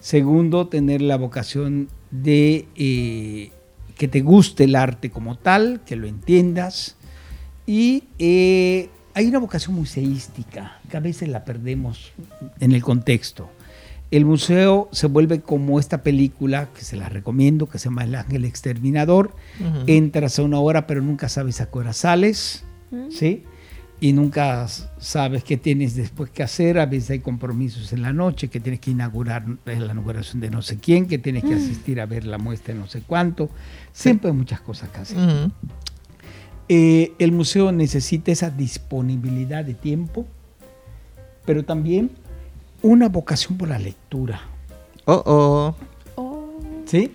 Segundo, tener la vocación de eh, que te guste el arte como tal, que lo entiendas. Y eh, hay una vocación museística, que a veces la perdemos en el contexto. El museo se vuelve como esta película, que se la recomiendo, que se llama El Ángel Exterminador. Entras a una hora, pero nunca sabes a qué hora sales, ¿sí? Y nunca sabes qué tienes después que hacer. A veces hay compromisos en la noche, que tienes que inaugurar la inauguración de no sé quién, que tienes que mm. asistir a ver la muestra de no sé cuánto. Siempre hay muchas cosas que hacer. Eh, el museo necesita esa disponibilidad de tiempo, pero también una vocación por la lectura. Oh, oh. oh. ¿Sí?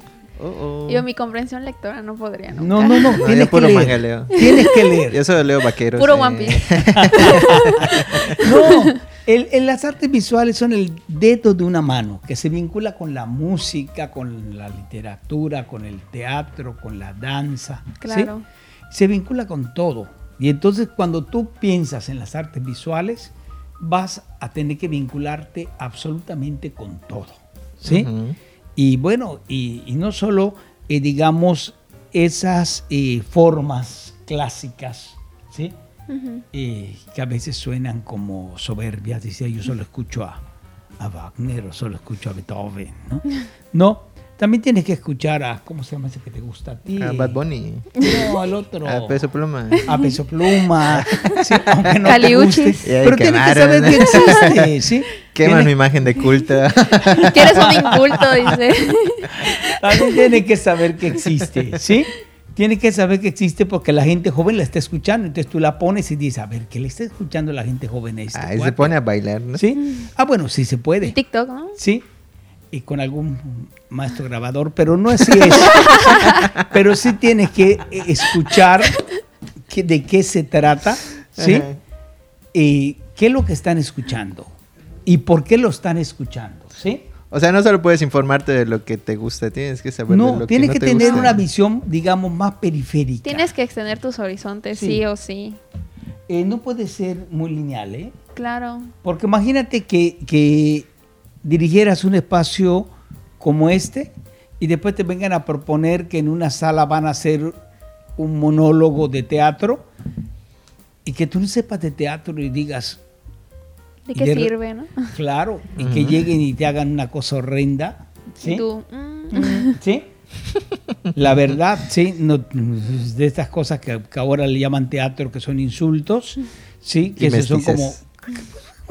Yo mi comprensión lectora no podría nunca. No, no, no. tienes, que leer. tienes que leer. Yo solo leo vaqueros. Puro One Piece. no, el, las artes visuales son el dedo de una mano que se vincula con la música, con la literatura, con el teatro, con la danza. Claro. Se vincula con todo. Y entonces cuando tú piensas en las artes visuales, vas a tener que vincularte absolutamente con todo. ¿Sí? Y bueno, y, no solo, eh, digamos, esas eh, formas clásicas, ¿sí? Eh, que a veces suenan como soberbias, dice yo solo escucho a, a Wagner o solo escucho a Beethoven, ¿no? No, también tienes que escuchar a, ¿cómo se llama ese que te gusta a ti? A Bad Bunny. No, al otro. A Peso Pluma. A Peso Pluma. sí, aunque no te guste. Pero tienes que saber que existe, ¿sí? Queman mi imagen de culto. que eres un inculto, dice. También tiene que saber que existe, ¿sí? Tiene que saber que existe porque la gente joven la está escuchando. Entonces tú la pones y dices, a ver, ¿qué le está escuchando la gente joven a este Ah, y se pone a bailar, ¿no? Sí. Ah, bueno, sí se puede. TikTok, ¿no? Sí y con algún maestro grabador, pero no así es. pero sí tienes que escuchar de qué se trata, ¿sí? Y qué es lo que están escuchando y por qué lo están escuchando, ¿sí? O sea, no solo puedes informarte de lo que te gusta, tienes que saber no, de lo tienes que no que tener una visión, digamos, más periférica. Tienes que extender tus horizontes, sí, o sí. Eh, no puede ser muy lineal, ¿eh? Claro. Porque imagínate que, que dirigieras un espacio como este y después te vengan a proponer que en una sala van a hacer un monólogo de teatro y que tú no sepas de teatro y digas... ¿De qué sirve, no? Claro, y que lleguen y te hagan una cosa horrenda. ¿sí? Tú, mm. ¿Sí? La verdad, sí, no, de estas cosas que, ahora le llaman teatro, que son insultos, sí, que son como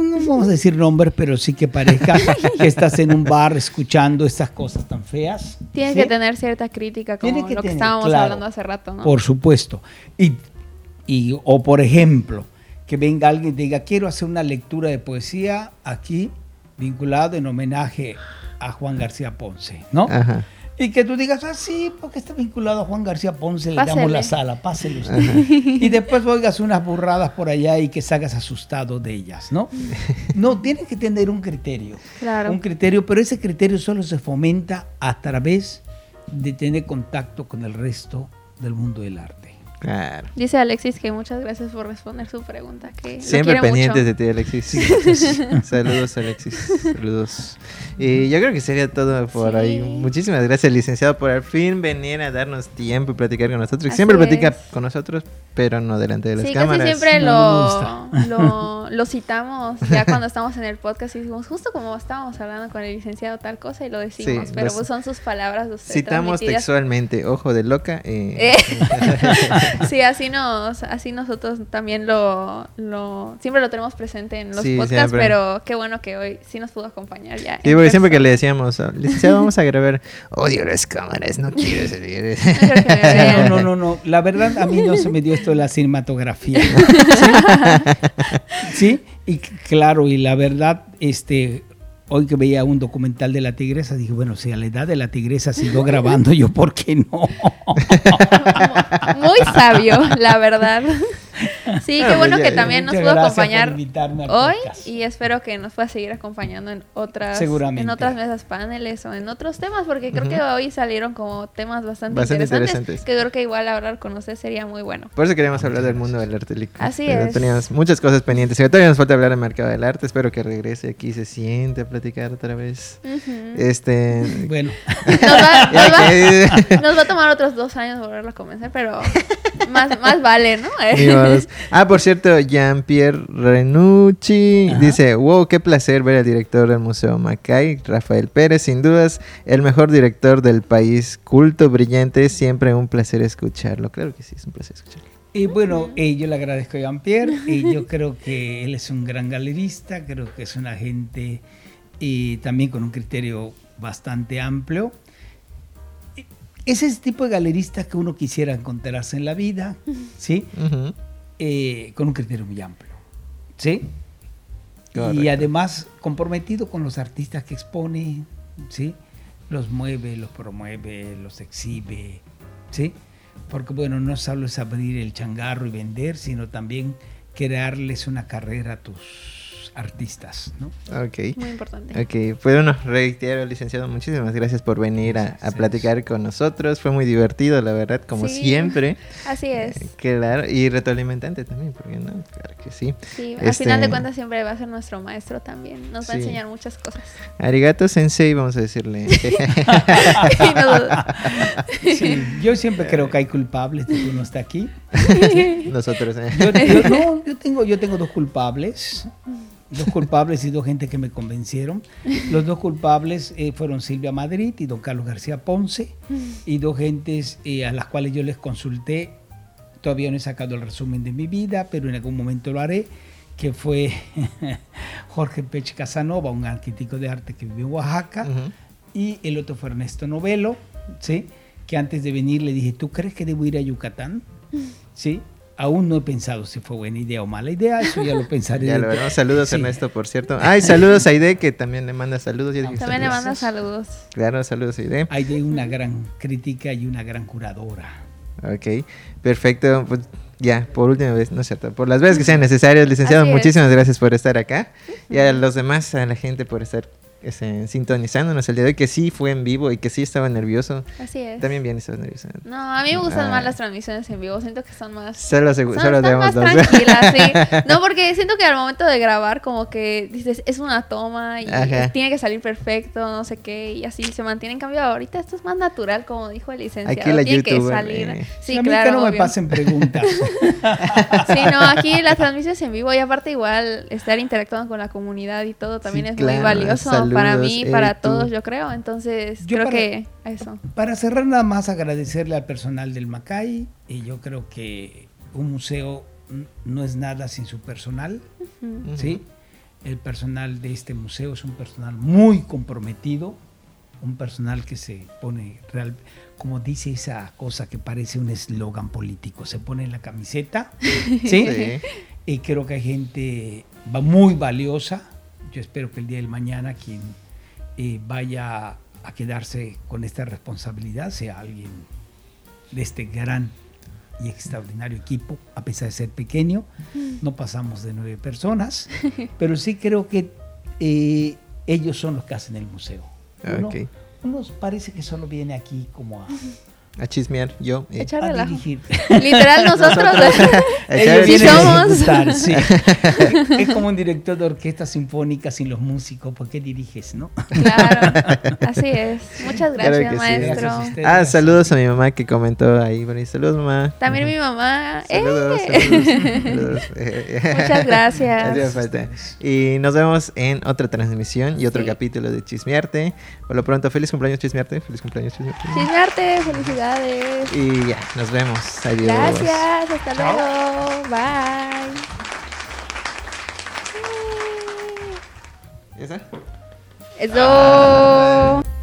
no vamos a decir nombres, pero sí que parezca que estás en un bar escuchando estas cosas tan feas. Tienes que tener cierta crítica, como lo que estábamos hablando hace rato, ¿no? Por supuesto. Y, y, o por ejemplo, que venga alguien y diga, quiero hacer una lectura de poesía aquí, vinculado en homenaje a Juan García Ponce, ¿no? Ajá. Y que tú digas, ah, sí, porque está vinculado a Juan García Ponce, le damos la sala, pásele usted. Y después oigas unas burradas por allá y que salgas asustado de ellas, ¿no? No, tienes que tener un criterio. Claro. Un criterio, pero ese criterio solo se fomenta a través de tener contacto con el resto del mundo del arte. Dice Alexis que muchas gracias por responder su pregunta. Que Siempre pendientes de ti, Alexis. Saludos, Alexis. Saludos. Y yo creo que sería todo por ahí. Muchísimas gracias, licenciado, por al fin venir a darnos tiempo y platicar con nosotros. Siempre platica con nosotros, pero no delante de las cámaras. Casi siempre lo, lo, citamos ya cuando estamos en el podcast y decimos, justo como estábamos hablando con el licenciado tal cosa y lo decimos, pero pues son sus palabras. Citamos textualmente, ojo de loca. Eh. sí, así nos, así nosotros también lo, lo, siempre lo tenemos presente en los podcasts, pero qué bueno que hoy sí nos pudo acompañar ya. Sí, porque siempre que le decíamos, licenciado, vamos a grabar, odio las cámaras, no quiero salir. No, no, no, no, la verdad a mí no se me dio esto de la cinematografía. ¿Sí? Y claro, y la verdad, este, hoy que veía un documental de la tigresa, dije, bueno, si a la edad de la tigresa sigo grabando, yo, ¿por qué no? Muy sabio, la verdad. Sí, qué bueno que también nos pudo acompañar hoy y espero que nos pueda seguir acompañando en otras en otras mesas paneles o en otros temas porque creo que hoy salieron como temas bastante, interesantes, que creo que igual hablar con usted sería muy bueno. Por eso queríamos hablar del mundo del arte líquido. Así es. Teníamos muchas cosas pendientes. todavía nos falta hablar del mercado del arte. Espero que regrese aquí se siente a platicar otra vez. Este, bueno. Nos va, nos va, a tomar otros dos años volverlo a comenzar, pero más, más vale, ¿no? Ah, por cierto, Jean-Pierre Renucci dice, wow, qué placer ver al director del Museo Macay, Rafael Pérez, sin dudas, el mejor director del país, culto, brillante, siempre un placer escucharlo. Claro que sí, es un placer escucharlo. Y bueno, eh, yo le agradezco a Jean-Pierre y yo creo que él es un gran galerista, creo que es una gente y también con un criterio bastante amplio. Es ese tipo de galerista que uno quisiera encontrarse en la vida, ¿sí? Eh, con un criterio muy amplio. ¿Sí? Y además comprometido con los artistas que expone, ¿sí? Los mueve, los promueve, los exhibe, ¿sí? Porque bueno, no solo es abrir el changarro y vender, sino también crearles una carrera a tus artistas, ¿no? Ok. Muy importante. Ok, pues bueno, reitero, licenciado, muchísimas gracias por venir a, platicar con nosotros. Fue muy divertido, la verdad, como siempre. Así es. Eh, claro, y retroalimentante también, porque no, claro que sí. Sí, al este, final de cuentas siempre va a ser nuestro maestro también. Nos va a enseñar muchas cosas. Arigato sensei, vamos a decirle. sí, yo siempre creo que hay culpables de que uno está aquí. Nosotros. Eh. no, yo tengo, yo tengo dos culpables dos culpables y dos gente que me convencieron. Los dos culpables eh, fueron Silvia Madrid y don Carlos García Ponce, y dos gentes eh, a las cuales yo les consulté. Todavía no he sacado el resumen de mi vida, pero en algún momento lo haré, que fue Jorge Pech Casanova, un arquitecto de arte que vive en Oaxaca, y el otro fue Ernesto Novelo, ¿sí? que antes de venir le dije, ¿tú crees que debo ir a Yucatán? ¿Sí? Aún no he pensado si fue buena idea o mala idea, eso ya lo pensaré. ya lo veremos. Saludos, Ernesto, por cierto. Ay, saludos a Aide, que también le manda saludos. también le manda saludos. Claro, saludos a Aide. Aide, una gran crítica y una gran curadora. Ok, perfecto. Pues ya, por última vez, no es cierto, por las veces que sean necesarias, licenciado, muchísimas gracias por estar acá. Y a los demás, a la gente por estar sintonizándonos el día de hoy, que sí fue en vivo y que sí estaba nervioso. Así es. También bien estaba nervioso. No, a mí me gustan Ah. más las transmisiones en vivo. Siento que son más. Solo, son- solo están tenemos más dos. tranquilas, sí. No, porque siento que al momento de grabar, como que dices, es una toma y Ajá. tiene que salir perfecto, no sé qué, y así se mantiene. En cambio, ahorita esto es más natural, como dijo el licenciado. Aquí la tiene que youtuber, salir. eh. Sí, a mí claro. que no me pasen preguntas. Sí, no, aquí las transmisiones en vivo y aparte igual estar interactuando con la comunidad y todo también Sí, es claro, muy valioso saludos, para mí, eh, para tú. todos, yo creo. Entonces, Yo creo para- que eso. Para cerrar nada más agradecerle al personal del Macay y yo creo que un museo no es nada sin su personal. ¿sí? El personal de este museo es un personal muy comprometido, un personal que se pone real, como dice esa cosa que parece un eslogan político, se pone en la camiseta, ¿sí? Sí. Y creo que hay gente muy valiosa. Yo espero que el día del mañana quien eh, vaya a quedarse con esta responsabilidad sea alguien de este gran y extraordinario equipo, a pesar de ser pequeño. No pasamos de nueve personas, pero sí creo que eh, ellos son los que hacen el museo. Uno, Ok. uno parece que solo viene aquí como a, A chismear, yo. eh. Echar a dirigir. Literal, nosotros. Sí somos. sí. es como un director de orquesta sinfónica sin los músicos, ¿por qué diriges, no? claro, así es. Muchas Claro gracias, maestro. Gracias a usted. Ah, saludos a mi mamá que comentó ahí. ahí. Saludos, mamá. También mi mamá. ¡eh! Saludos, saludos, saludos. Muchas gracias. Falta. Y nos vemos en otra transmisión y otro Sí. capítulo de Chismearte. Por lo pronto, feliz cumpleaños, Chismearte. Feliz cumpleaños, Chismearte. Chismearte, Y ya, nos vemos. Adiós. Gracias, hasta Chao. luego. Bye. ¿Ya está? Eso.